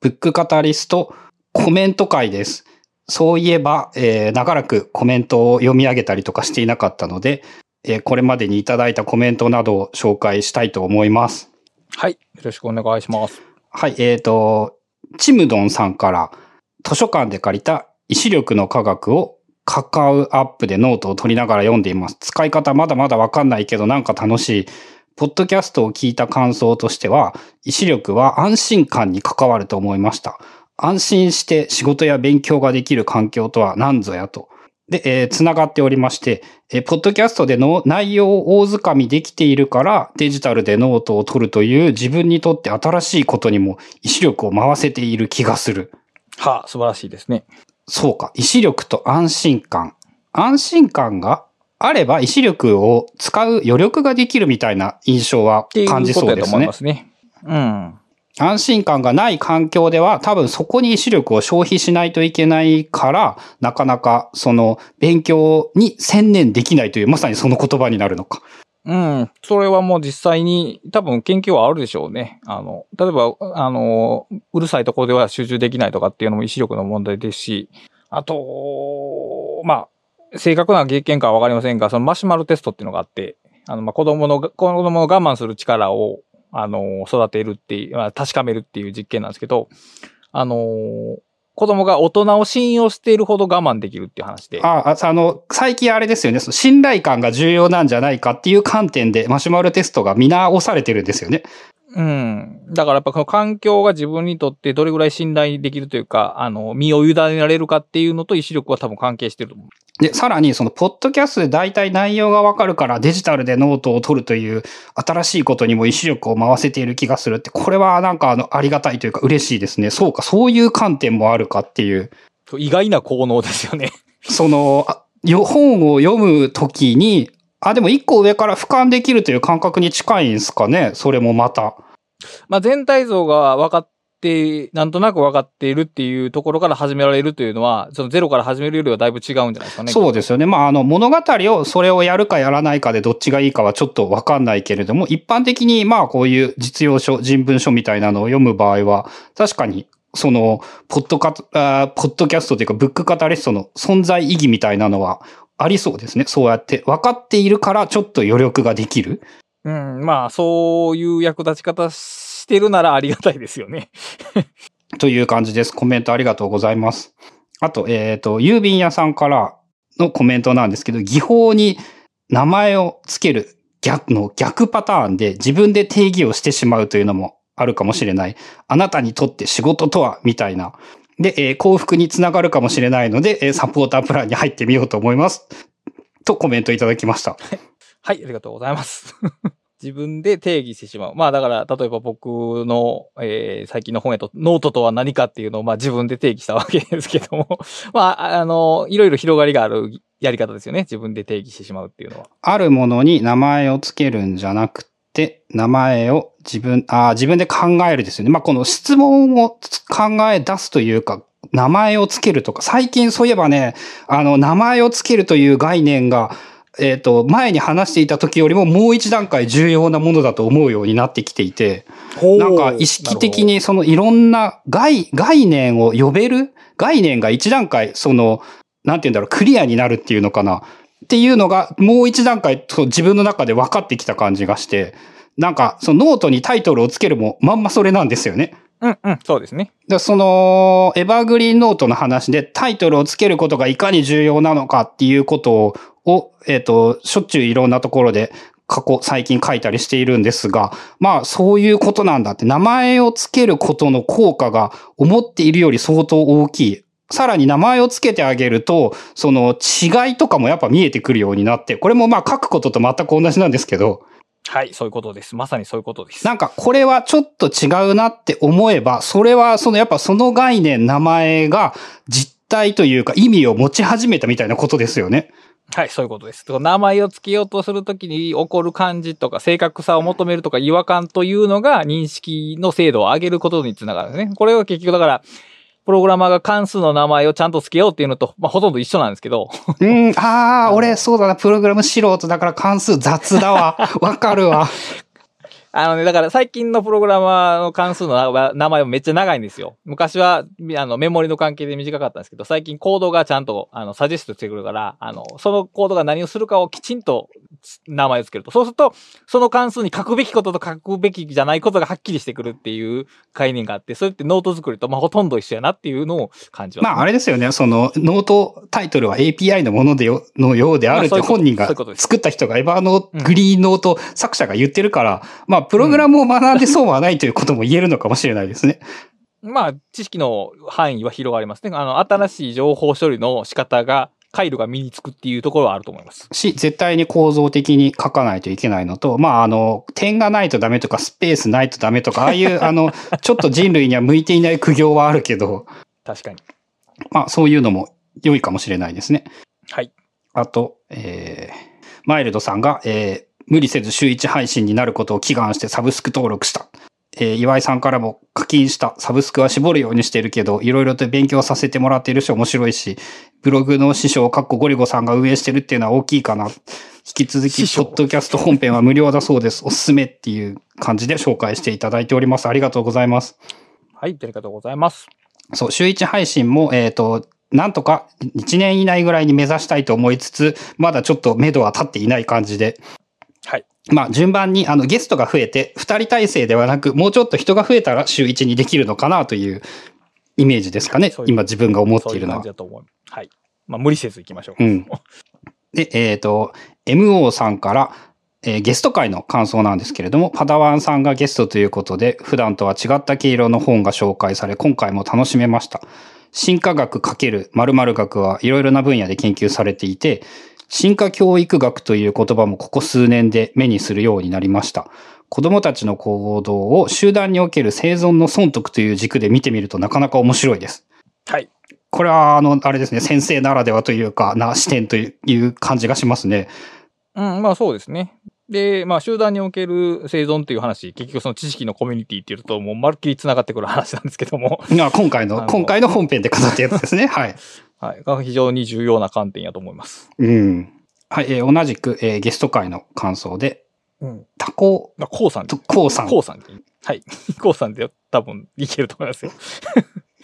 ブックカタリストコメント会です。そういえば、えー、長らくコメントを読み上げたりとかしていなかったので、えー、これまでにいただいたコメントなどを紹介したいと思います。はい。よろしくお願いします。はい。えっ、ー、と、チムドンさんから図書館で借りた意志力の科学をカカウアップでノートを取りながら読んでいます。使い方まだまだわかんないけどなんか楽しい。ポッドキャストを聞いた感想としては、意志力は安心感に関わると思いました。安心して仕事や勉強ができる環境とは何ぞやと。で、えー、繋がっておりまして、えー、ポッドキャストでの内容を大掴みできているからデジタルでノートを取るという自分にとって新しいことにも意志力を回せている気がする。はあ、素晴らしいですね。そうか。意志力と安心感。安心感があれば意志力を使う余力ができるみたいな印象は感じそうですね。思いますね。うん。安心感がない環境では多分そこに意志力を消費しないといけないから、なかなかその勉強に専念できないというまさにその言葉になるのか。うん。それはもう実際に多分研究はあるでしょうね。あの、例えば、あの、うるさいところでは集中できないとかっていうのも意志力の問題ですし、あと、まあ、正確な経験かはわかりませんが、そのマシュマロテストっていうのがあって、あの、ま、子供の、子供の我慢する力をあの、育てるっていう、まあ、確かめるっていう実験なんですけど、あの子供が大人を信用しているほど我慢できるっていう話で。ああ、あの、最近あれですよね、その信頼感が重要なんじゃないかっていう観点でマシュマロテストが見直されてるんですよね。うん。だからやっぱこの環境が自分にとってどれぐらい信頼できるというか、あの、身を委ねられるかっていうのと意志力は多分関係してると思う。で、さらにそのポッドキャストで大体内容がわかるからデジタルでノートを取るという新しいことにも意志力を回せている気がするって、これはなんかあの、ありがたいというか嬉しいですね。そうか、そういう観点もあるかっていう。意外な効能ですよね。その、本を読むときに、あ、でも一個上から俯瞰できるという感覚に近いんですかね？それもまた。まあ、全体像が分かって、なんとなく分かっているっていうところから始められるというのは、そのゼロから始めるよりはだいぶ違うんじゃないですかね。そうですよね。まあ、あの、物語を、それをやるかやらないかでどっちがいいかはちょっと分かんないけれども、一般的に、まあ、こういう実用書、人文書みたいなのを読む場合は、確かにその、ポッドカあ、ポッドキャストというか、ブックカタリストの存在意義みたいなのは、ありそうですね。そうやって分かっているからちょっと余力ができる。うん、まあ、そういう役立ち方してるならありがたいですよね。という感じです。コメントありがとうございます。あと、えっ、ー、と、郵便屋さんからのコメントなんですけど、技法に名前をつける逆の逆パターンで自分で定義をしてしまうというのもあるかもしれない。あなたにとって仕事とはみたいな。で、えー、幸福につながるかもしれないので、えー、サポータープランに入ってみようと思います。とコメントいただきました。はい、ありがとうございます。自分で定義してしまう。まあだから、例えば僕の、えー、最近の本へと、ノートとは何かっていうのを、まあ自分で定義したわけですけども、まあ、あの、いろいろ広がりがあるやり方ですよね。自分で定義してしまうっていうのは。あるものに名前をつけるんじゃなくて、名前を自分、あ自分で考えるですよね。まあこの質問を考え出すというか、名前をつけるとか、最近そういえばね、あの、名前をつけるという概念が、えっ、ー、と、前に話していた時よりももう一段階重要なものだと思うようになってきていて、なんか意識的にそのいろんな概、概念を呼べる概念が一段階、その、なんて言うんだろう、クリアになるっていうのかな。っていうのが、もう一段階、自分の中で分かってきた感じがして、なんか、そのノートにタイトルをつけるも、まんまそれなんですよね。うんうん、そうですね。でその、エバーグリーンノートの話でタイトルをつけることがいかに重要なのかっていうことを、えっ、ー、と、しょっちゅういろんなところで過去、最近書いたりしているんですが、まあそういうことなんだって、名前をつけることの効果が思っているより相当大きい。さらに名前をつけてあげると、その違いとかもやっぱ見えてくるようになって、これもまあ書くことと全く同じなんですけど、はい、そういうことです。まさにそういうことです。なんか、これはちょっと違うなって思えば、それは、その、やっぱその概念、名前が実体というか意味を持ち始めたみたいなことですよね。はい、そういうことです。名前を付けようとするときに起こる感じとか、正確さを求めるとか、違和感というのが認識の精度を上げることにつながるね。これは結局だから、プログラマーが関数の名前をちゃんと付けようっていうのと、まあ、ほとんど一緒なんですけど。うん、あ あ、俺そうだな、プログラム素人だから関数雑だわ。わかるわ。あのね、だから最近のプログラマーの関数の名前はめっちゃ長いんですよ。昔は、あの、メモリの関係で短かったんですけど、最近コードがちゃんと、あの、サジェストしてくるから、あの、そのコードが何をするかをきちんと名前をつけると。そうすると、その関数に書くべきことと書くべきじゃないことがはっきりしてくるっていう概念があって、それってノート作りと、まあ、ほとんど一緒やなっていうのを感じます、ね、まあ、あれですよね。その、ノートタイトルは API のものでよ、のようであるって本人が作った人がエバーグリーンノート作者が言ってるから、まあ、プログラムを学んで損はないということも言えるのかもしれないですね。まあ、知識の範囲は広がりますね。あの、新しい情報処理の仕方が、回路が身につくっていうところはあると思います。し、絶対に構造的に書かないといけないのと、まあ、あの、点がないとダメとか、スペースないとダメとか、ああいう、あの、ちょっと人類には向いていない苦行はあるけど。確かに。まあ、そういうのも良いかもしれないですね。はい。あと、えー、マイルドさんが、えー、無理せず週1配信になることを祈願してサブスク登録した。えー、岩井さんからも課金したサブスクは絞るようにしてるけど、いろいろと勉強させてもらっているし面白いし、ブログの師匠、かっこゴリゴさんが運営してるっていうのは大きいかな。引き続き、ポッドキャスト本編は無料だそうです。おすすめっていう感じで紹介していただいております。ありがとうございます。はい、ありがとうございます。そう、週1配信も、えっ、ー、と、なんとか1年以内ぐらいに目指したいと思いつつ、まだちょっと目処は立っていない感じで、はい。まあ、順番に、あの、ゲストが増えて、二人体制ではなく、もうちょっと人が増えたら週一にできるのかなというイメージですかね。うう今自分が思っているのは。そういう感じだと思う。はい。まあ、無理せず行きましょう。うん。で、えっ、ー、と、MO さんから、えー、ゲスト会の感想なんですけれども、パダワンさんがゲストということで、普段とは違った毛色の本が紹介され、今回も楽しめました。進化学×〇〇学はいろいろな分野で研究されていて、進化教育学という言葉もここ数年で目にするようになりました。子供たちの行動を集団における生存の損得という軸で見てみるとなかなか面白いです。はい。これは、あの、あれですね、先生ならではというか、な視点という感じがしますね。うん、まあそうですね。で、まあ集団における生存という話、結局その知識のコミュニティっていうと、もうまるっきり繋がってくる話なんですけども。今回の、今回の本編で語ったやつですね。はい。はい。が非常に重要な観点やと思います。うん。はい、えー、同じく、えー、ゲスト会の感想で、うん。タコ、コウさん。コウさん。コウさん。はい。コウさんで多分いけると思いますよ。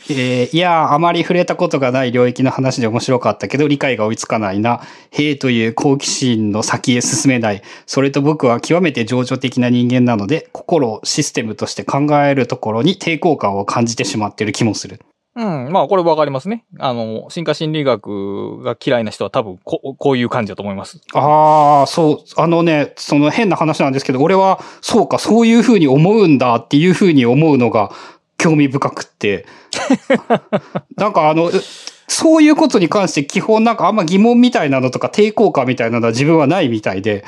えー、いやあまり触れたことがない領域の話で面白かったけど、理解が追いつかないな。兵という好奇心の先へ進めない。それと僕は極めて情緒的な人間なので、心をシステムとして考えるところに抵抗感を感じてしまっている気もする。うん。まあ、これわかりますね。あの、進化心理学が嫌いな人は多分こ、こういう感じだと思います。ああ、そう。あのね、その変な話なんですけど、俺は、そうか、そういうふうに思うんだっていうふうに思うのが興味深くって。なんかあの、そういうことに関して基本なんかあんま疑問みたいなのとか抵抗感みたいなのは自分はないみたいで。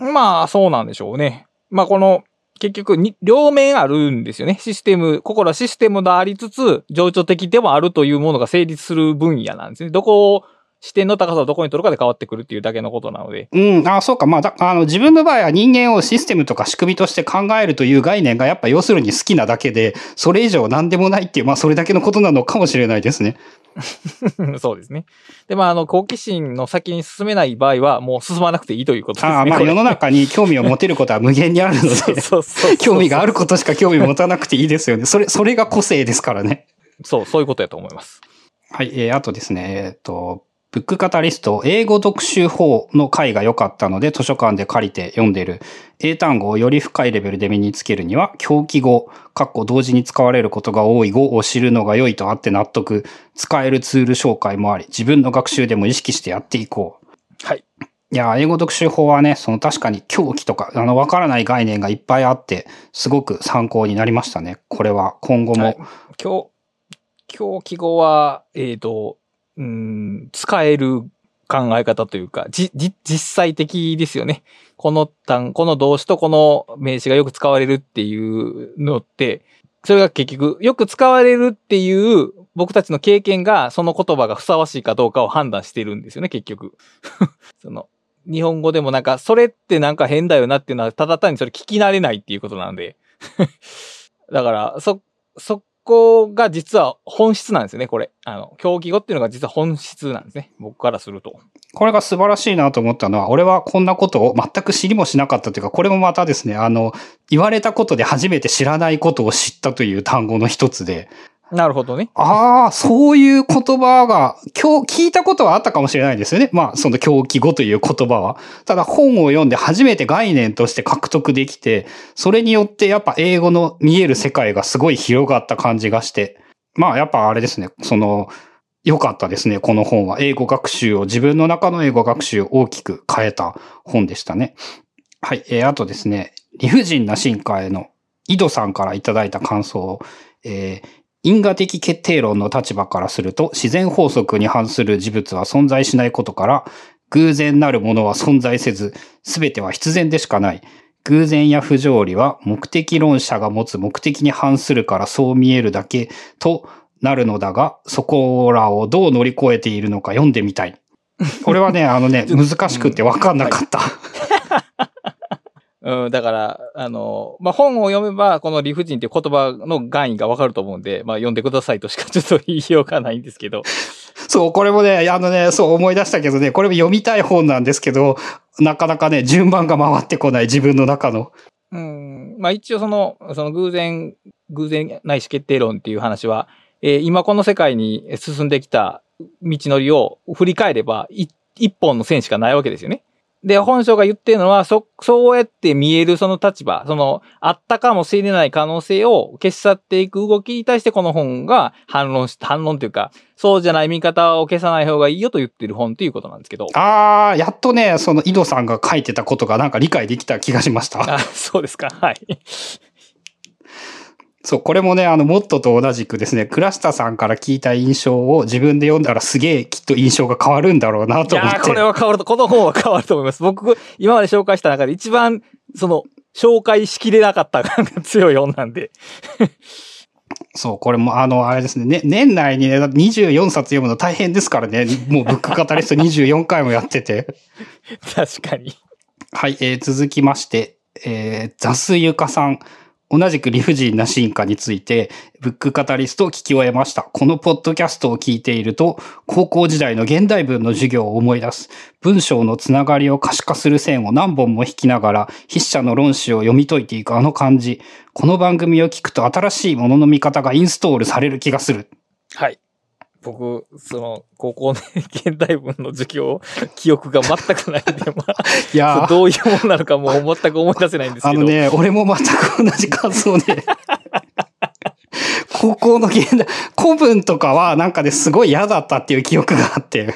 まあ、そうなんでしょうね。まあ、この、結局に、両面あるんですよね。システム、心はシステムでありつつ、情緒的でもあるというものが成立する分野なんですね。どこを、視点の高さをどこに取るかで変わってくるっていうだけのことなので。うん、あそうか。まあ、あの、自分の場合は人間をシステムとか仕組みとして考えるという概念がやっぱ要するに好きなだけで、それ以上何でもないっていう、まあ、それだけのことなのかもしれないですね。そうですね。で、まあ、あの、好奇心の先に進めない場合は、もう進まなくていいということですね。ああ、まあ、世の中に興味を持てることは無限にあるので、そうそう興味があることしか興味を持たなくていいですよね。それ、それが個性ですからね。そう、そういうことやと思います。はい、えー、あとですね、えっ、ー、と、ブックカタリスト、英語読習法の回が良かったので図書館で借りて読んでいる。英単語をより深いレベルで身につけるには、狂気語、括弧同時に使われることが多い語を知るのが良いとあって納得。使えるツール紹介もあり、自分の学習でも意識してやっていこう。はい。いや、英語読習法はね、その確かに狂気とか、あの、わからない概念がいっぱいあって、すごく参考になりましたね。これは今後も。はい、狂、狂気語は、えっ、ー、と、うん、使える考え方というか、じ、じ、実際的ですよね。この単、この動詞とこの名詞がよく使われるっていうのって、それが結局、よく使われるっていう僕たちの経験がその言葉がふさわしいかどうかを判断してるんですよね、結局。その、日本語でもなんか、それってなんか変だよなっていうのは、ただ単にそれ聞き慣れないっていうことなんで。だから、そ、そこが実は本質なんですよね、これ。あの、競技語っていうのが実は本質なんですね。僕からすると。これが素晴らしいなと思ったのは、俺はこんなことを全く知りもしなかったというか、これもまたですね、あの、言われたことで初めて知らないことを知ったという単語の一つで、なるほどね。ああ、そういう言葉が、今日聞いたことはあったかもしれないですよね。まあ、その狂気語という言葉は。ただ本を読んで初めて概念として獲得できて、それによってやっぱ英語の見える世界がすごい広がった感じがして。まあ、やっぱあれですね。その、良かったですね、この本は。英語学習を、自分の中の英語学習を大きく変えた本でしたね。はい。えー、あとですね、理不尽な進化への井戸さんからいただいた感想を、えー、因果的決定論の立場からすると、自然法則に反する事物は存在しないことから、偶然なるものは存在せず、すべては必然でしかない。偶然や不条理は目的論者が持つ目的に反するからそう見えるだけとなるのだが、そこらをどう乗り越えているのか読んでみたい。これはね、あのね、難しくてわかんなかった。うん、だから、あの、まあ、本を読めば、この理不尽っていう言葉の願意がわかると思うんで、まあ、読んでくださいとしか ちょっと言いようがないんですけど。そう、これもね、あのね、そう思い出したけどね、これも読みたい本なんですけど、なかなかね、順番が回ってこない、自分の中の。うん。まあ、一応その、その偶然、偶然ないし決定論っていう話は、えー、今この世界に進んできた道のりを振り返れば、一本の線しかないわけですよね。で、本書が言ってるのは、そ、そうやって見えるその立場、その、あったかもしれない可能性を消し去っていく動きに対してこの本が反論し、反論というか、そうじゃない見方を消さない方がいいよと言ってる本っていうことなんですけど。ああ、やっとね、その井戸さんが書いてたことがなんか理解できた気がしました。あ、そうですか。はい。そう、これもね、あの、モットと同じくですね、倉下さんから聞いた印象を自分で読んだらすげえきっと印象が変わるんだろうなと思って。いやこれは変わると、この本は変わると思います。僕、今まで紹介した中で一番、その、紹介しきれなかった感が強い本なんで。そう、これも、あの、あれですね、ね年内にね、24冊読むの大変ですからね、もうブックカタリスト24回もやってて。確かに。はい、えー、続きまして、えー、ザスユカさん。同じく理不尽な進化について、ブックカタリストを聞き終えました。このポッドキャストを聞いていると、高校時代の現代文の授業を思い出す。文章のつながりを可視化する線を何本も引きながら、筆者の論旨を読み解いていくあの感じ。この番組を聞くと新しいものの見方がインストールされる気がする。はい。僕、その、高校の現代文の授業、記憶が全くないんで、まあ、いやどういうものなのかもう全く思い出せないんですけど。あのね、俺も全く同じ感想で。高校の現代、古文とかはなんかですごい嫌だったっていう記憶があって。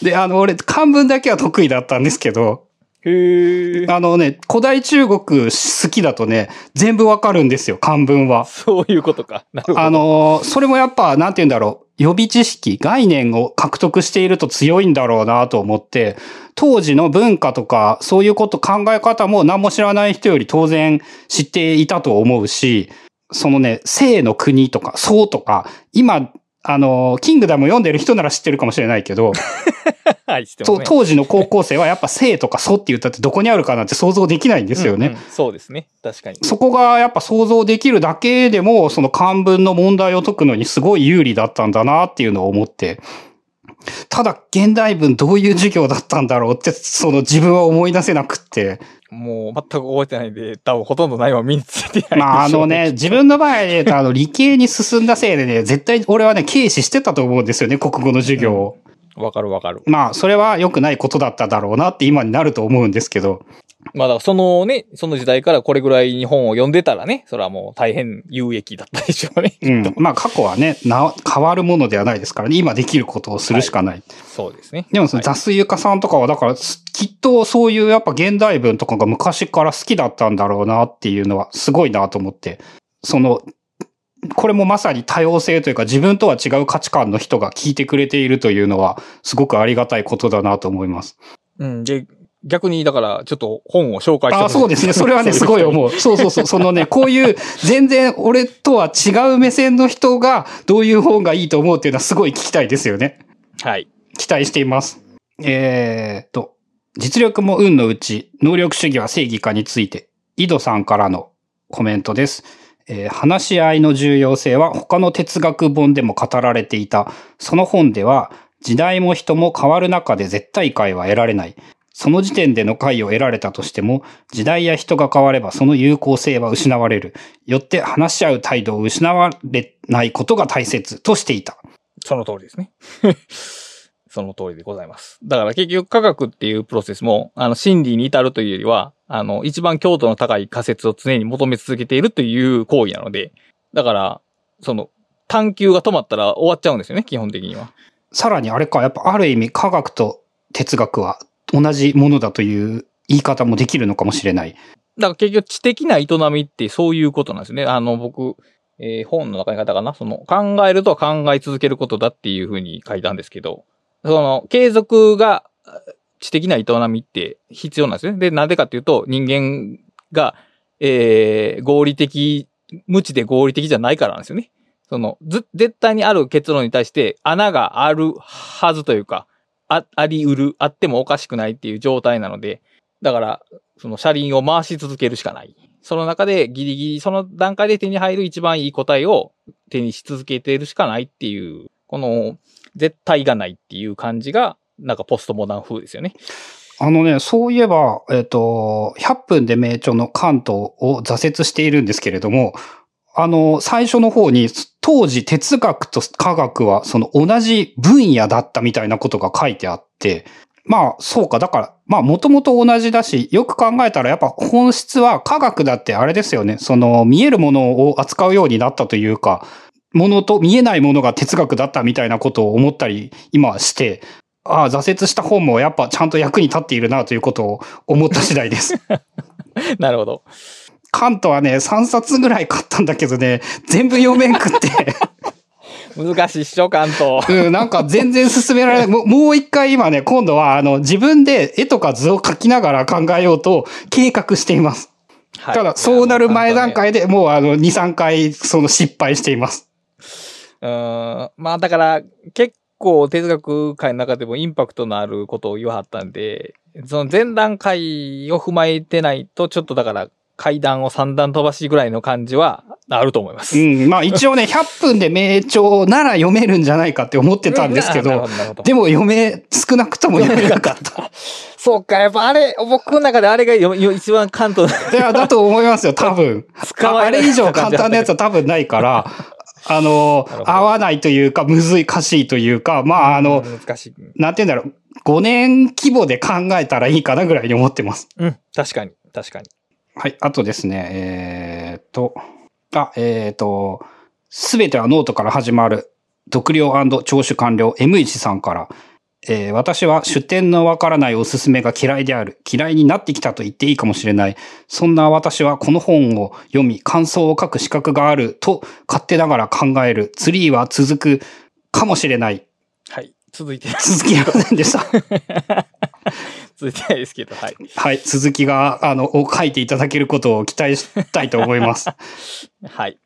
で、あの、俺、漢文だけは得意だったんですけど、へあのね、古代中国好きだとね、全部わかるんですよ、漢文は。そういうことか。なるほど。あの、それもやっぱ、なんて言うんだろう。予備知識、概念を獲得していると強いんだろうなと思って、当時の文化とか、そういうこと、考え方も何も知らない人より当然知っていたと思うし、そのね、生の国とか、宋とか、今、あの、キングダム読んでる人なら知ってるかもしれないけど、はい、ね、当時の高校生はやっぱ生とか素って言ったってどこにあるかなんて想像できないんですよね。うんうん、そうですね。確かに。そこがやっぱ想像できるだけでも、その漢文の問題を解くのにすごい有利だったんだなっていうのを思って、ただ現代文どういう授業だったんだろうって、その自分は思い出せなくって。もう全く覚えてないんで、多分ほとんどないわ身についてない。まああのね、自分の場合で、あの理系に進んだせいでね、絶対俺はね、軽視してたと思うんですよね、国語の授業を。わ、うん、かるわかる。まあ、それは良くないことだっただろうなって今になると思うんですけど。まあだそのね、その時代からこれぐらい日本を読んでたらね、それはもう大変有益だったでしょうね。うん。まあ過去はね、な、変わるものではないですからね、今できることをするしかない。はい、そうですね。でもその雑ゆかさんとかは、だから、きっとそういうやっぱ現代文とかが昔から好きだったんだろうなっていうのはすごいなと思って、その、これもまさに多様性というか自分とは違う価値観の人が聞いてくれているというのはすごくありがたいことだなと思います。うん。で、逆に、だから、ちょっと本を紹介してあ、そうですね。それはね、すごい思う。そうそうそう。そのね、こういう、全然俺とは違う目線の人が、どういう本がいいと思うっていうのはすごい聞きたいですよね。はい。期待しています。えー、っと、実力も運のうち、能力主義は正義かについて、井戸さんからのコメントです。えー話し合いの重要性は他の哲学本でも語られていた。その本では、時代も人も変わる中で絶対解は得られない。その時点での解を得られたとしても、時代や人が変わればその有効性は失われる。よって話し合う態度を失われないことが大切としていた。その通りですね。その通りでございます。だから結局科学っていうプロセスも、あの、真理に至るというよりは、あの、一番強度の高い仮説を常に求め続けているという行為なので、だから、その、探求が止まったら終わっちゃうんですよね、基本的には。さらにあれか、やっぱある意味科学と哲学は同じものだという言い方もできるのかもしれない。だから結局知的な営みってそういうことなんですね。あの、僕、えー本の中に書いたかなその、考えると考え続けることだっていうふうに書いたんですけど、その、継続が知的な営みって必要なんですね。で、なんでかっていうと、人間が、えー合理的、無知で合理的じゃないからなんですよね。その、ず、絶対にある結論に対して穴があるはずというか、あ、あり得る、あってもおかしくないっていう状態なので、だから、その車輪を回し続けるしかない。その中でギリギリ、その段階で手に入る一番いい答えを手にし続けているしかないっていう、この絶対がないっていう感じが、なんかポストモダン風ですよね。あのね、そういえば、えっ、と、100分で名著の関東を挫折しているんですけれども、あの、最初の方に、当時哲学と科学はその同じ分野だったみたいなことが書いてあって、まあ、そうか。だから、まあ、もともと同じだし、よく考えたらやっぱ本質は科学だってあれですよね。その、見えるものを扱うようになったというか、ものと見えないものが哲学だったみたいなことを思ったり、今はして、ああ、挫折した本もやっぱちゃんと役に立っているなということを思った次第です。なるほど。カントはね、3冊ぐらい買ったんだけどね、全部読めんくって。難しいっしょ、関東。うん、なんか全然進められない。もうもう一回今ね、今度はあの自分で絵とか図を描きながら考えようと計画しています。はいただ、そうなる前段階でもうあの2、3回その失敗しています。うーん。まあだから、結構哲学界の中でもインパクトのあることを言わはったんで、その前段階を踏まえてないと、ちょっとだから階段を3段飛ばしぐらいの感じはあると思います。うん、まあ一応ね、100分で名著なら読めるんじゃないかって思ってたんですけどどでも読め、少なくとも読めなかった。そうか、やっぱあれ、僕の中であれが一番関東いや、だと思いますよ、多分。使われあれ以上簡単なやつは多分ないから、あの合わないというか、むずい、かしいというか、まあ、あの、難しい。なんて言うんだろう、5年規模で考えたらいいかなぐらいに思ってます。うん、確かに、確かに。はい、あとですね、えーっと、あ、えーっと、すべてはノートから始まる、読量聴取完了 M 石さんから、えー私は出典のわからないおすすめが嫌いである。嫌いになってきたと言っていいかもしれない。そんな私はこの本を読み、感想を書く資格があると勝手ながら考える。ツリーは続くかもしれない。はい。続いて、続きませんでした。続いてないですけど、はい。はい。続きが、あの、を書いていただけることを期待したいと思います。はい。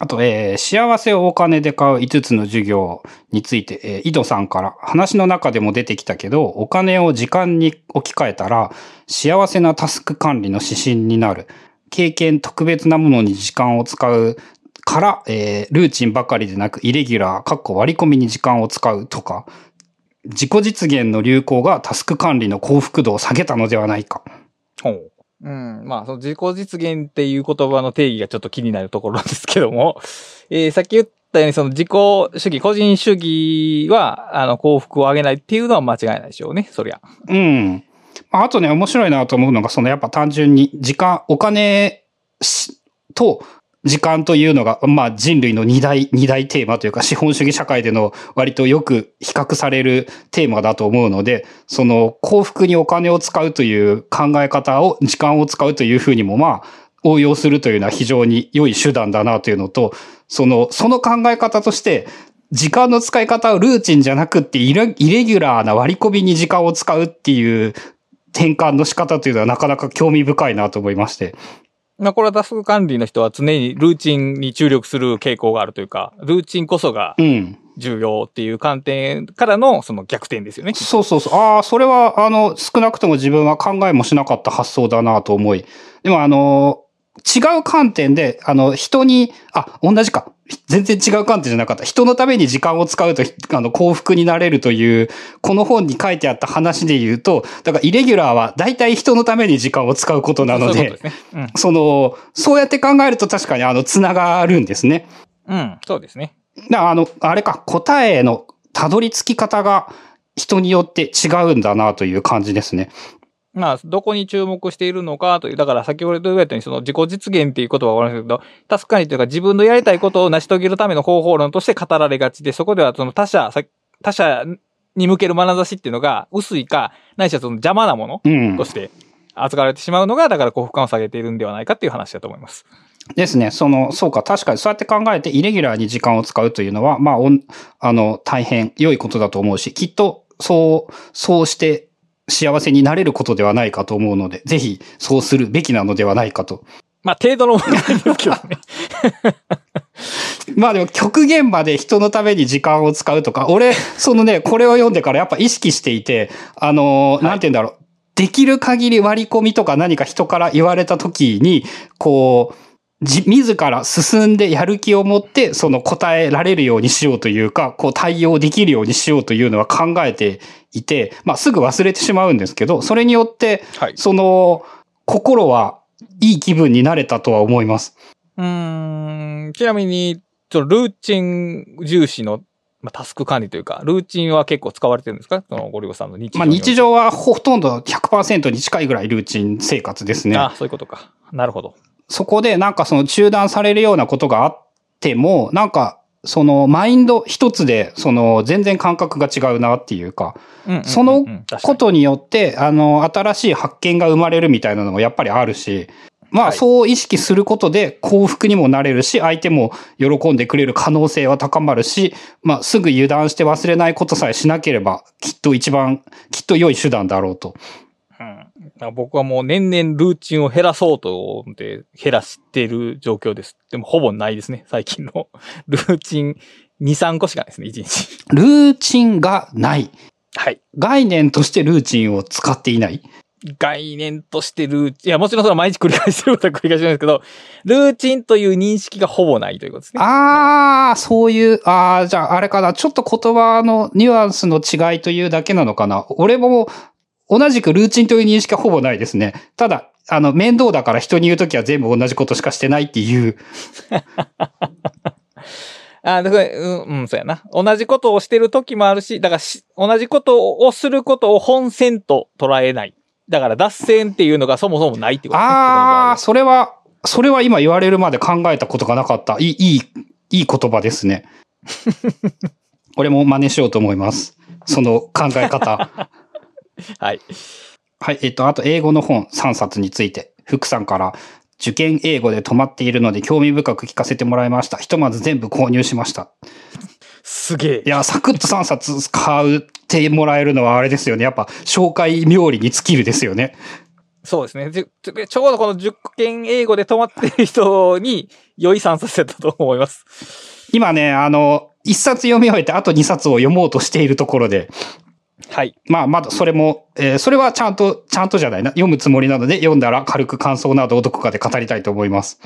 あと、えー幸せをお金で買う5つの授業について、えー井戸さんから話の中でも出てきたけど、お金を時間に置き換えたら、幸せなタスク管理の指針になる。経験、特別なものに時間を使うから、えールーチンばかりでなく、イレギュラー、かっこ割り込みに時間を使うとか、自己実現の流行がタスク管理の幸福度を下げたのではないか。ほう。うん。まあ、その自己実現っていう言葉の定義がちょっと気になるところなんですけども、えーさっき言ったように、その自己主義、個人主義は、あの、幸福を上げないっていうのは間違いないでしょうね、そりゃ。うん。まああとね、面白いなと思うのが、そのやっぱ単純に時間、お金しと時間というのが、まあ人類の二大、二大テーマというか資本主義社会での割とよく比較されるテーマだと思うので、その幸福にお金を使うという考え方を、時間を使うというふうにもまあ応用するというのは非常に良い手段だなというのと、その、その考え方として、時間の使い方をルーチンじゃなくってイレギュラーな割り込みに時間を使うっていう転換の仕方というのはなかなか興味深いなと思いまして。まあ、これはタスク管理の人は常にルーチンに注力する傾向があるというか、ルーチンこそがうん。重要っていう観点からのその逆転ですよね。そうそうそう。ああ、それは、あの、少なくとも自分は考えもしなかった発想だなと思い。でも、あの、違う観点で、あの、人に、あ、同じか。全然違う観点じゃなかった。人のために時間を使うと、あの、幸福になれるという、この本に書いてあった話で言うと、だからイレギュラーは大体人のために時間を使うことなので、そうん。その、そうやって考えると確かにあの、つながるんですね。うん、そうですね。だあの、あれか、答えのたどり着き方が人によって違うんだなという感じですね。まあ、どこに注目しているのかという、だから先ほど言われたように、その自己実現っていう言葉があるんですけど、確かにというか自分のやりたいことを成し遂げるための方法論として語られがちで、そこではその他者、さ他者に向ける眼差しっていうのが薄いか、ないしはその邪魔なものうんと。して扱われてしまうのが、だから幸福感を下げているんではないかっていう話だと思います。ですね。その、そうか、確かにそうやって考えて、イレギュラーに時間を使うというのは、まあ、あの、大変良いことだと思うし、きっと、そう、そうして幸せになれることではないかと思うので、ぜひ、そうするべきなのではないかと。まあ、程度の問題ですけどね。まあでも極限まで人のために時間を使うとか、俺、そのね、これを読んでからやっぱ意識していて、あのー、なんて言うんだろう。できる限り割り込みとか何か人から言われた時に、こう、じ、自ら進んでやる気を持って、その答えられるようにしようというか、こう対応できるようにしようというのは考えていて、まあすぐ忘れてしまうんですけど、それによって、はい。その、心はいい気分になれたとは思います。うーん、ちなみに、そのルーチン重視の、まあ、タスク管理というか、ルーチンは結構使われてるんですか？そのゴリゴさんの日常まあ日常はほとんど100%に近いぐらいルーチン生活ですね。あそういうことか。なるほど。そこでなんかその中断されるようなことがあっても、なんかそのマインド一つでその全然感覚が違うなっていうか、そのことによってあの新しい発見が生まれるみたいなのもやっぱりあるし、まあはいそう意識することで幸福にもなれるし、相手も喜んでくれる可能性は高まるし、まあすぐ油断して忘れないことさえしなければ、きっと一番、きっと良い手段だろうと。僕はもう年々ルーチンを減らそうと思って減らしている状況です。でもほぼないですね、最近の。ルーチン2、3個しかないですね、1日。ルーチンがない。はい。概念としてルーチンを使っていない。概念としてルーチン、いや、もちろんそれは毎日繰り返してることは繰り返してるんですけど、ルーチンという認識がほぼないということですね。ああ、そういう、ああ、じゃああれかな。ちょっと言葉のニュアンスの違いというだけなのかな。俺も同じくルーチンという認識はほぼないですね。ただ、あの、面倒だから人に言うときは全部同じことしかしてないっていう。あだから、うん、うん、そうやな。同じことをしてる時もあるし、だからし、同じことをすることを本線と捉えない。だから脱線っていうのがそもそもないってこと。ああ、そそれは、それは今言われるまで考えたことがなかった。いい、いい、いい言葉ですね。俺も真似しようと思います。その考え方。は はい。はい、えっと、あと英語の本3冊について、福さんから、受験英語で止まっているので興味深く聞かせてもらいました。ひとまず全部購入しました。すげえい。や、サクッと3冊買うってもらえるのはあれですよね。やっぱ、紹介妙利に尽きるですよね。そうですね。ちょちょうどこの受験英語で止まってる人に良い3冊だったと思います。今ね、あの、1冊読み終えてあと2冊を読もうとしているところで、はい。まあ、まだそれも、えーそれはちゃんと、ちゃんとじゃないな。読むつもりなので、読んだら軽く感想などをどこかで語りたいと思います。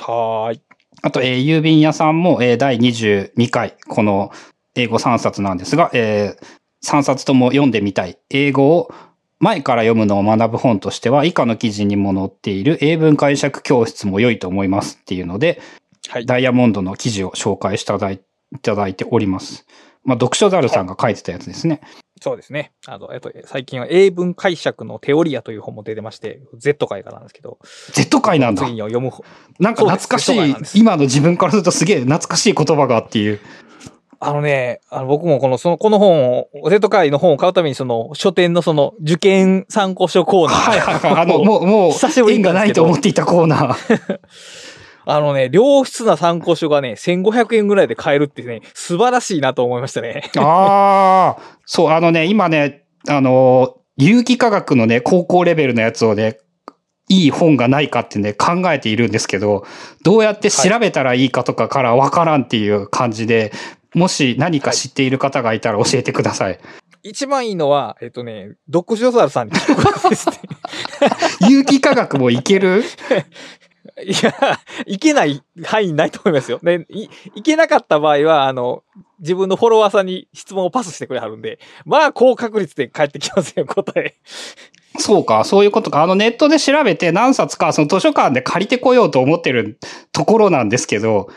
はーい。あと、えー郵便屋さんも、えー第22回、この英語3冊なんですが、え3冊とも読んでみたい。英語を前から読むのを学ぶ本としては、以下の記事にも載っている英文解釈教室も良いと思いますっていうので、はい。ダイヤモンドの記事を紹介していただいいただいております。まあ、読書ザルさんが書いてたやつですね。そうですね。あの、えっと、最近は英文解釈のテオリアという本も出てまして、Z 回からなんですけど、Z 回なんだ。次に読む本。なんか懐かしい今の自分からするとすげえ懐かしい言葉がっていう。あのね、あの僕もこの、その、この本を、Z 回の本を買うために、その、書店のその、受験参考書コーナー。はいはいはい。あの、もう、もう、久しぶり縁がないと思っていたコーナー。あのね、良質な参考書がね、1500円ぐらいで買えるってね、素晴らしいなと思いましたね。ああ、そう、あのね、今ね、あの、有機化学のね、高校レベルのやつをね、いい本がないかってね、考えているんですけど、どうやって調べたらいいかとかからわからんっていう感じで、もし何か知っている方がいたら教えてください。一番いいのは、えっとね、読書ザルさんに聞くことですね。有機化学もいける？いや、いけない範囲ないと思いますよ。で、い、いけなかった場合は、あの、自分のフォロワーさんに質問をパスしてくれはるんで、まあ、高確率で返ってきますよ、答え。そうか、そういうことか。あのネットで調べて何冊かその図書館で借りてこようと思ってるところなんですけど、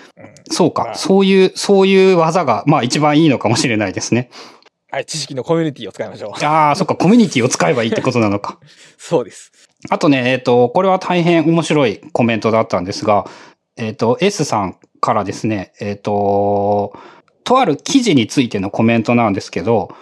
そうか、まあそういう、そういう技が、まあ一番いいのかもしれないですね。はい、知識のコミュニティを使いましょう。ああ、そっか、コミュニティを使えばいいってことなのか。そうです。あとね、えっ、と、これは大変面白いコメントだったんですが、えっ、と、S さんからですね、えっ、と、とある記事についてのコメントなんですけど、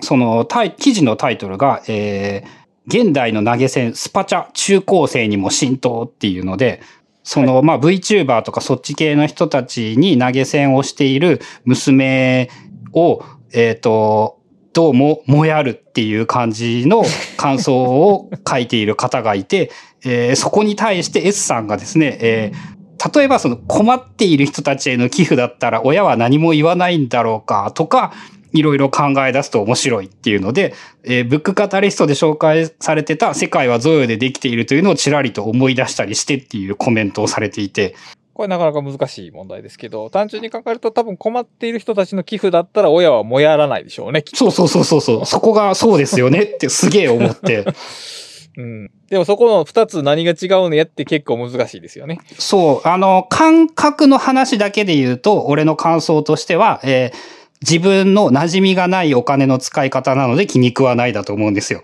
そのタイ記事のタイトルが、えー現代の投げ銭、スパチャ中高生にも浸透っていうので、その、まあ VTuber とかそっち系の人たちに投げ銭をしている娘を、えっ、と、どうも、もやるっていう感じの感想を書いている方がいて、えーそこに対して S さんがですね、えー例えばその困っている人たちへの寄付だったら親は何も言わないんだろうかとか、いろいろ考え出すと面白いっていうので、えーブックカタリストで紹介されてた世界は贈与でできているというのをちらりと思い出したりしてっていうコメントをされていて、これなかなか難しい問題ですけど、単純に考えると多分困っている人たちの寄付だったら親はもやらないでしょうね。そうそうそうそうそう、そこがそうですよねってすげえ思って、うん。でもそこの二つ何が違うのやって結構難しいですよね。そう、あの、感覚の話だけで言うと、俺の感想としては、えー自分の馴染みがないお金の使い方なので気に食わないだと思うんですよ。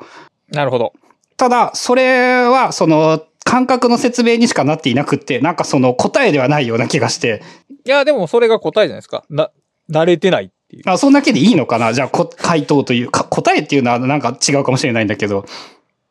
なるほど。ただ、それは、その、感覚の説明にしかなっていなくって、なんかその答えではないような気がして、いや、でもそれが答えじゃないですか。な、慣れてないっていう。あ、そんだけでいいのかなじゃあ、こ回答というか、答えっていうのはなんか違うかもしれないんだけど。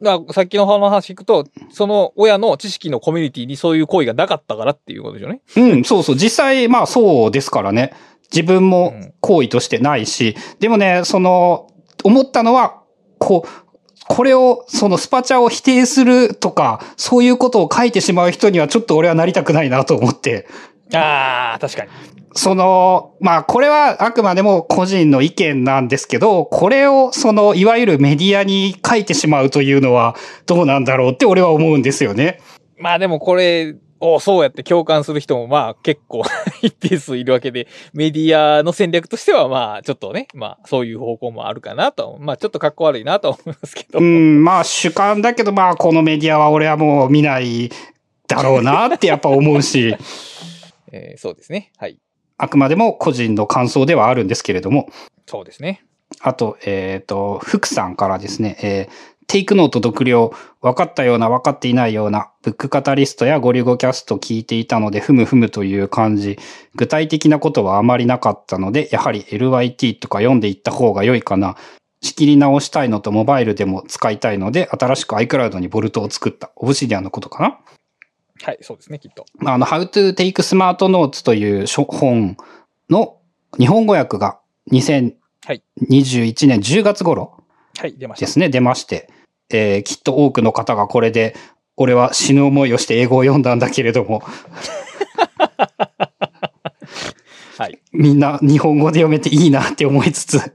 ださっきの話聞くと、その親の知識のコミュニティにそういう行為がなかったからっていうことでしょうね。うん、そうそう。実際、まあそうですからね。自分も行為としてないし、でもね、その、思ったのは、こう、これを、そのスパチャを否定するとか、そういうことを書いてしまう人にはちょっと俺はなりたくないなと思って。ああ、確かに。その、まあ、これはあくまでも個人の意見なんですけど、これを、その、いわゆるメディアに書いてしまうというのはどうなんだろうって俺は思うんですよね。まあでもこれ、おそうやって共感する人もまあ結構一定数いるわけで、メディアの戦略としてはまあちょっとね、まあそういう方向もあるかなと。まあちょっと格好悪いなと思いますけど。うん、まあ主観だけど、まあこのメディアは俺はもう見ないだろうなってやっぱ思うし、えーそうですね。はい。あくまでも個人の感想ではあるんですけれども、そうですね。あと、えっ、と、福さんからですね、えーテイクノート読了、分かったような分かっていないような、ブックカタリストやゴリゴキャスト聞いていたので、ふむふむという感じ。具体的なことはあまりなかったので、やはり LYT とか読んでいった方が良いかな。仕切り直したいのとモバイルでも使いたいので、新しく iCloud にボルトを作った。オブシディアンのことかなはい、そうですね、きっと。あの、How to Take Smart Notes という書本の日本語訳が2021はい。年10月頃はい、出ました。ですね、出まして、えーきっと多くの方がこれで、俺は死ぬ思いをして英語を読んだんだけれども、はい。みんな日本語で読めていいなって思いつつ、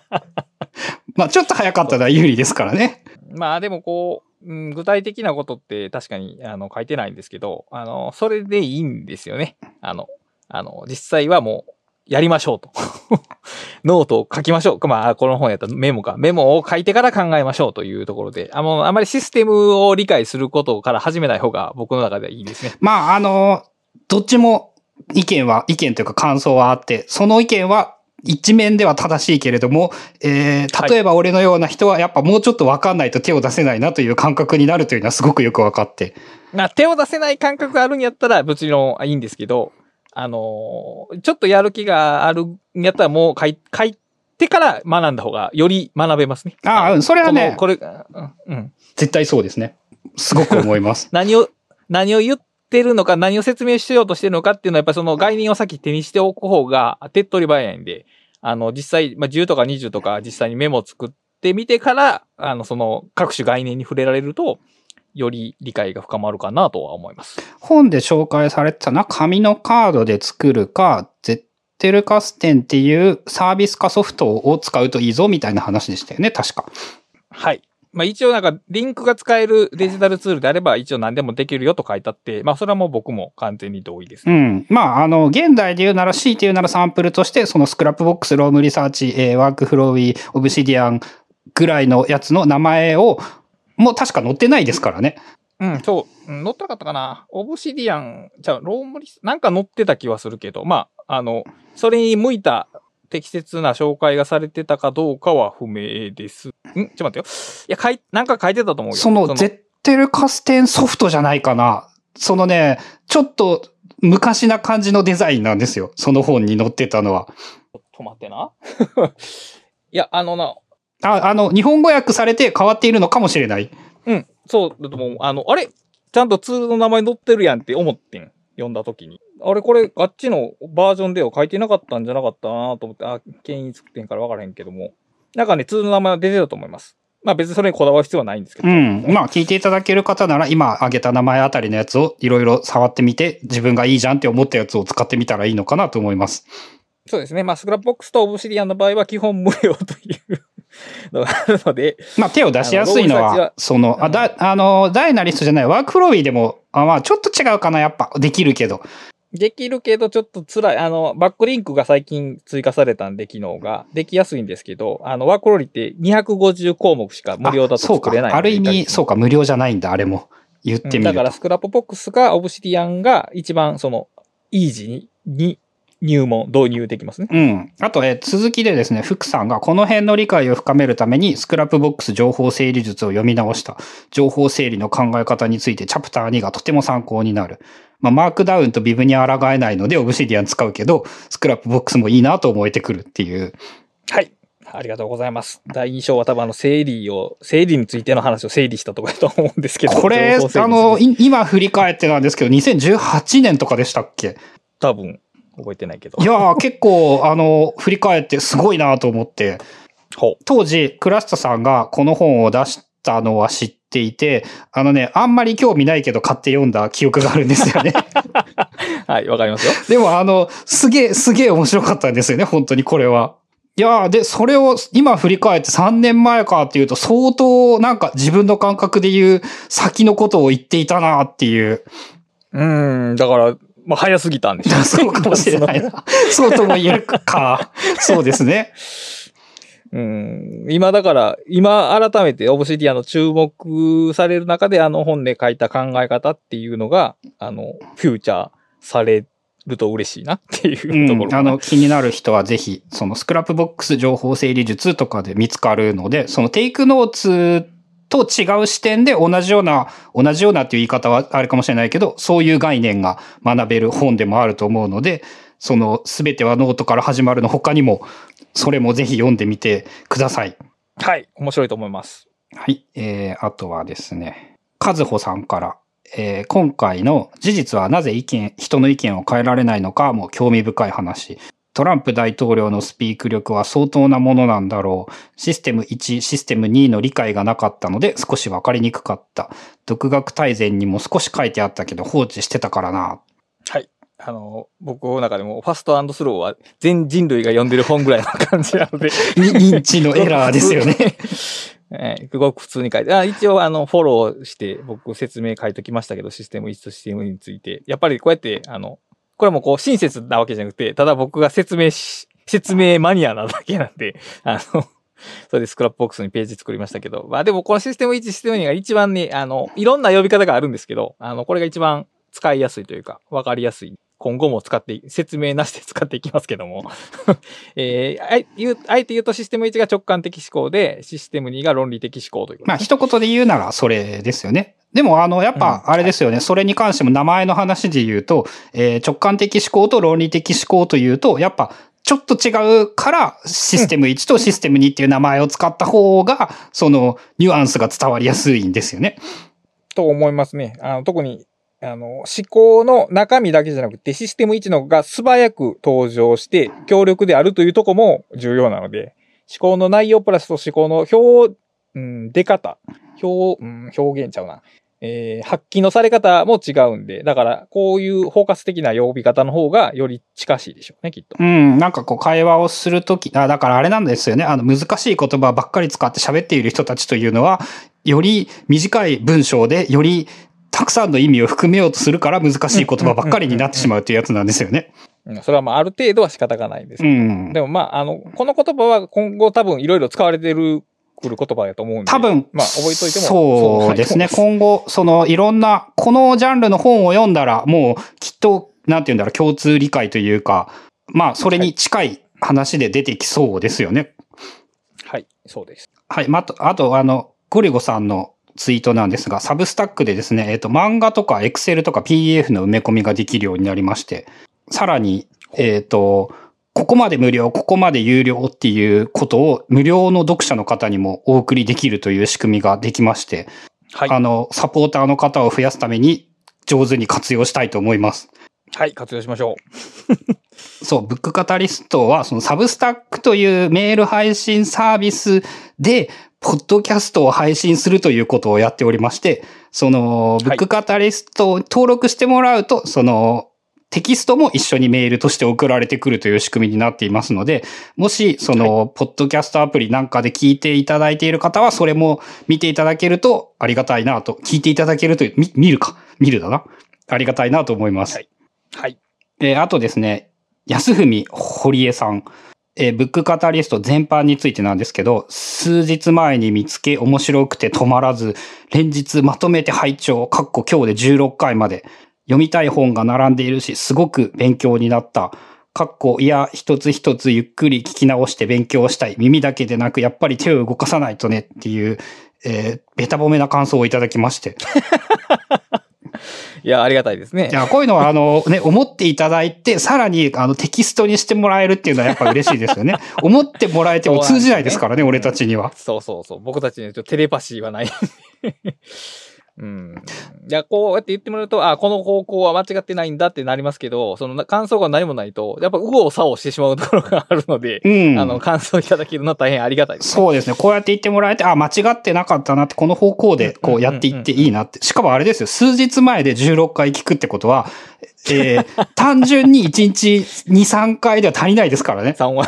まあちょっと早かったのは有利ですからね。まあでもこう、うん、具体的なことって確かにあの書いてないんですけど、あの、それでいいんですよね。あの、あの、実際はもう、やりましょうと。ノートを書きましょう。まあ、この本やったらメモか。メモを書いてから考えましょうというところで、あの、あまりシステムを理解することから始めない方が僕の中ではいいですね。まああの、どっちも意見は、意見というか感想はあって、その意見は一面では正しいけれども、えー、例えば俺のような人はやっぱもうちょっとわかんないと手を出せないなという感覚になるというのはすごくよくわかって。まあ、手を出せない感覚があるんやったら、もちろんいいんですけど、あのーちょっとやる気があるんやったらもう書い書いてから学んだ方がより学べますね。ああうんそれはねこれ、うんうん。絶対そうですね。すごく思います。何を、何を言ってるのか、何を説明しようとしてるのかっていうのは、やっぱりその概念を先手にしておく方が手っ取り早いんで、あの、実際、まあ、10とか20とか実際にメモを作ってみてから、あの、その各種概念に触れられると、より理解が深まるかなとは思います。本で紹介されてたのは紙のカードで作るか、ゼッテルカステンっていうサービスかソフトを使うといいぞみたいな話でしたよね、確か。はい。まあ一応なんかリンクが使えるデジタルツールであれば一応何でもできるよと書いてあって、まあそれはもう僕も完全に同意です。うん。まあ、あの、現代で言うなら C って言うならサンプルとして、そのスクラップボックス、ロームリサーチ、えーワークフローウィー、オブシディアンぐらいのやつの名前を、もう確か載ってないですからね。うん、そう。うん載ってなかったかな。オブシディアン、じゃあ、ロームリス、なんか載ってた気はするけど、まあ、あの、それに向いた適切な紹介がされてたかどうかは不明です。ん？ちょっと待ってよ。いや、書い、なんか書いてたと思うよ。その、ゼッテルカステンソフトじゃないかな。そのね、ちょっと昔な感じのデザインなんですよ。その本に載ってたのは。ちょっと待ってな。いや、あのな、あ、あの、日本語訳されて変わっているのかもしれない。うん、そうだと思う。あの、あれ？ちゃんとツールの名前載ってるやんって思ってん。読んだ時に。あれこれ、あっちのバージョンでは書いてなかったんじゃなかったなと思って、あ、権威作ってんから分からへんけども。なんかね、ツールの名前は出てたと思います。まあ別にそれにこだわる必要はないんですけど。うん。まあ、聞いていただける方なら、今挙げた名前あたりのやつをいろいろ触ってみて、自分がいいじゃんって思ったやつを使ってみたらいいのかなと思います。そうですね。まあスクラップボックスとオブシディアンの場合は基本無料というのがあるので、まあ、手を出しやすいのはその、あ、だ、あの、ダイナリストじゃない、ワークフローウィーでも、あまあ、ちょっと違うかな、やっぱ。できるけど。できるけどちょっと辛い。あの、バックリンクが最近追加されたんで、機能が。できやすいんですけど、あの、ワークロリって250項目しか無料だと作れない。ある意味、そうか、無料じゃないんだ、あれも。言ってみると。うんだからスクラップボックスかオブシディアンが一番その、イージーにに入門、導入できますね。うん。あと、え、続きでですね、福さんがこの辺の理解を深めるために、 Scrapbox情報整理術を読み直した。情報整理の考え方について、チャプター2がとても参考になる。まあ、 Markdown と Vim に抗えないので、 Obsidian 使うけど、 Scrapbox もいいなと思えてくるっていう。はい。ありがとうございます。第一印象は多分あの、整理を、整理についての話を整理したところだと思うんですけど。これ、あの、い今振り返ってなんですけど、2018年とかでしたっけ？多分、覚えてないけど。いやー、結構、あの、振り返ってすごいなと思って。ほ当時、クラスタさんがこの本を出したのは知っていて、あのね、あんまり興味ないけど買って読んだ記憶があるんですよね。う。はい、わかりますよ。でもあの、すげえ、すげえ面白かったんですよね、本当にこれは。いやーで、それを今振り返って3年前かっていうと相当なんか自分の感覚で言う先のことを言っていたなっていう。うーん、だから、まあ、早すぎたんでしょ そうかもしれないな。そうとも言えるか。そうですね。うん今だから、今改めて Obsidian の注目される中であの本で書いた考え方っていうのが、あの、フィーチャーされると嬉しいなっていうところうん、あの、気になる人はぜひ、その Scrapbox情報整理術とかで見つかるので、その Take Notesと違う視点で同じような、同じようなっていう言い方はあるかもしれないけど、そういう概念が学べる本でもあると思うので、そのすべてはノートから始まるの他にも、それもぜひ読んでみてください。はい。面白いと思います。はい。えー、あとはですね、和穂さんから、えー今回の事実はなぜ意見、人の意見を変えられないのかも興味深い話。トランプ大統領のスピーク力は相当なものなんだろう。システム1、システム2の理解がなかったので少しわかりにくかった。独学大全にも少し書いてあったけど放置してたからな。はい。あの、僕の中でもファストスローは全人類が読んでる本ぐらいの感じなので。に認知のエラーですよね。えーすごく普通に書いて、あ一応あの、フォローして僕説明書いときましたけど、システム1とシステム2について。やっぱりこうやって、あの、これもこう親切なわけじゃなくて、ただ僕が説明し、説明マニアなだけなんで、あの、それでスクラップボックスにページ作りましたけど、まあでもこのシステム1、システム2が一番ね、あの、いろんな呼び方があるんですけど、あの、これが一番使いやすいというか、わかりやすい。今後も使ってい、説明なしで使っていきますけども。えーあい言う、あえて言うとシステム1が直感的思考で、システム2が論理的思考ということまあ、一言で言うならそれですよね。でも、あの、やっぱ、あれですよね。それに関しても名前の話で言うと、えー直感的思考と論理的思考というと、やっぱ、ちょっと違うから、システム1とシステム2っていう名前を使った方が、その、ニュアンスが伝わりやすいんですよね。と思いますね。あの、特に、あの、思考の中身だけじゃなくて、システム1のが素早く登場して、強力であるというとこも重要なので、思考の内容プラスと思考の表、うん、出方、表、うん、表現ちゃうな。えー発揮のされ方も違うんで、だから、こういう包括的な呼び方の方がより近しいでしょうね、きっと。うん、なんかこう会話をするとき、あ、だからあれなんですよね。あの難しい言葉ばっかり使って喋っている人たちというのは、より短い文章で、よりたくさんの意味を含めようとするから難しい言葉ばっかりになってしまうっていうやつなんですよね。うんそれはまあ、ある程度は仕方がないんですうけど。んで。もまあ、あの、この言葉は今後多分いろいろ使われてる、くる言葉だと思うんで。多分、まあ、覚えといても。そうですね。今後、そのいろんな、このジャンルの本を読んだら、もうきっと、なんて言うんだろう、共通理解というか、まあ、それに近い話で出てきそうですよね。はい、そうです。はい。まあ、あと、あと、あの、ゴリゴさんのツイートなんですが、サブスタックでですね、えっ、と、漫画とかエクセルとか PDF の埋め込みができるようになりまして、さらに、えっ、と、ここまで無料、ここまで有料っていうことを無料の読者の方にもお送りできるという仕組みができまして、はい。あの、サポーターの方を増やすために上手に活用したいと思います。はい、活用しましょ そう、ブックカタリストは、そのサブスタックというメール配信サービスで、ポッドキャストを配信するということをやっておりまして、その、ブックカタリストを登録してもらうと、その、テキストも一緒にメールとして送られてくるという仕組みになっていますので、もし、その、ポッドキャストアプリなんかで聞いていただいている方は、それも見ていただけるとありがたいなと、聞いていただけるという、み見るか、見るだな？ありがたいなと思います。はい。はい。えーあとですね、安文堀江さん。えーブックカタリスト全般についてなんですけど、数日前に見つけ面白くて止まらず、連日まとめて拝聴、かっこ今日で16回まで。読みたい本が並んでいるし、すごく勉強になった。かっこいや、一つ一つゆっくり聞き直して勉強したい。耳だけでなく、やっぱり手を動かさないとねっていう、えーベタ褒めな感想をいただきまして。いや、ありがたいですねい。や、こういうのは、あの、ね、思っていただいて、さらに、あの、テキストにしてもらえるっていうのはやっぱ嬉しいですよね。思ってもらえても通じないですからね、そうなん俺たちには。そうそうそう。僕たちにはちょっとテレパシーはない。うん。いや、こうやって言ってもらうと、あ、この方向は間違ってないんだってなりますけど、そのな感想が何もないと、やっぱ右往左往してしまうところがあるので、うん。あの、感想いただけるのは大変ありがたいです、ね。そうですね。こうやって言ってもらえて、あ、間違ってなかったなって、この方向でこうやっていっていいなって。しかもあれですよ、数日前で16回聞くってことは、えー 単純に1日2、3回では足りないですからね。3は、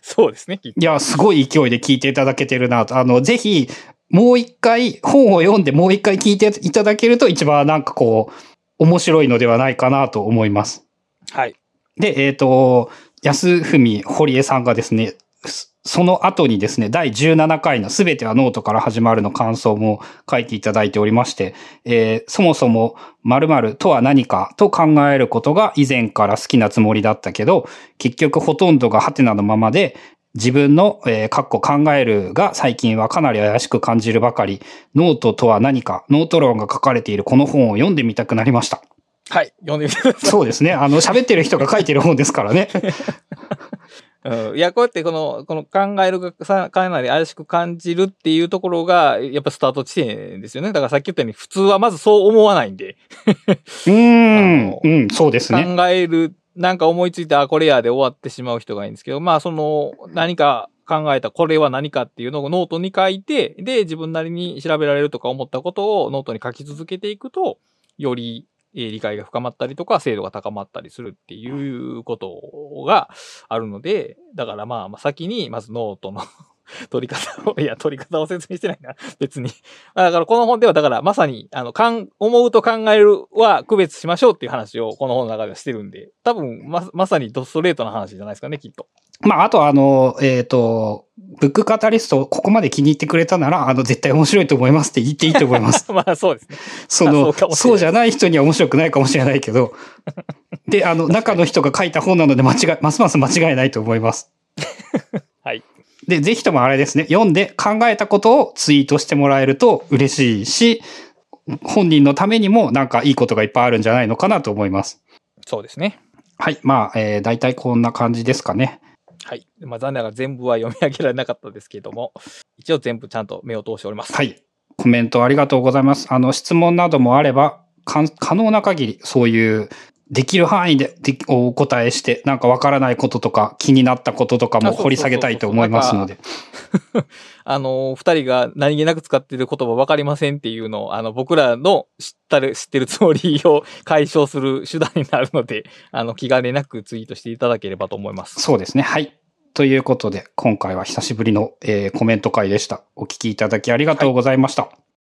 そうですね、いや、すごい勢いで聞いていただけてるなと。あの、ぜひ、もう一回、本を読んでもう一回聞いていただけると一番なんかこう、面白いのではないかなと思います。はい。で、えっ、と、安文堀江さんがですね、そその後にですね、第17回のすべてはノートから始まるの感想も書いていただいておりまして、えーそもそも〇〇とは何かと考えることが以前から好きなつもりだったけど、結局ほとんどがハテナのままで、自分の、えー、かっこ考えるが最近はかなり怪しく感じるばかり、ノートとは何か、ノート論が書かれているこの本を読んでみたくなりました。はい。読んでみてください。そうですね。あの、喋ってる人が書いてる本ですからね。うん、いや、こうやってこの、この考えるがさかなり怪しく感じるっていうところが、やっぱスタート地点ですよね。だからさっき言ったように、普通はまずそう思わないんで、うーん。うん、そうですね。考える、なんか思いついて、あ、これやで終わってしまう人がいいんですけど、まあ、その、何か考えた、これは何かっていうのをノートに書いて、で、自分なりに調べられるとか思ったことをノートに書き続けていくと、より、え理解が深まったりとか、精度が高まったりするっていうことがあるので、だからまあ、まあ先に、まずノートの取り方を、いや、取り方を説明してないな、別に。まあだからこの本では、だからまさに、あの、かん、思うと考えるは区別しましょうっていう話をこの本の中ではしてるんで、多分、ま、まさにドストレートな話じゃないですかね、きっと。まあ、あとあの、えっ、と、ブックカタリスト、ここまで気に入ってくれたなら、あの、絶対面白いと思いますって言っていいと思います。まあそうですね。そそのうかもしれないそうじゃない人には面白くないかもしれないけど、で、あの、中の人が書いた本なので間違い、ますます間違いないと思います。はい。で、ぜひともあれですね、読んで考えたことをツイートしてもらえると嬉しいし、本人のためにもなんかいいことがいっぱいあるんじゃないのかなと思います。そうですね。はい。まあ、えー、大体こんな感じですかね。はい。まあ残念ながら全部は読み上げられなかったですけれども、一応全部ちゃんと目を通しております。はい。コメントありがとうございます。あの、質問などもあれば、可能な限り、そういう、できる範囲ででお答えして、なんかわからないこととか、気になったこととかも掘り下げたいと思いますので。あの、二人が何気なく使っている言葉分かりませんっていうのを、あの、僕らの知ったる、知ってるつもりを解消する手段になるので、あの、気兼ねなくツイートしていただければと思います。そうですね。はい。ということで、今回は久しぶりの、えーコメント会でした。お聞きいただきありがとうございました。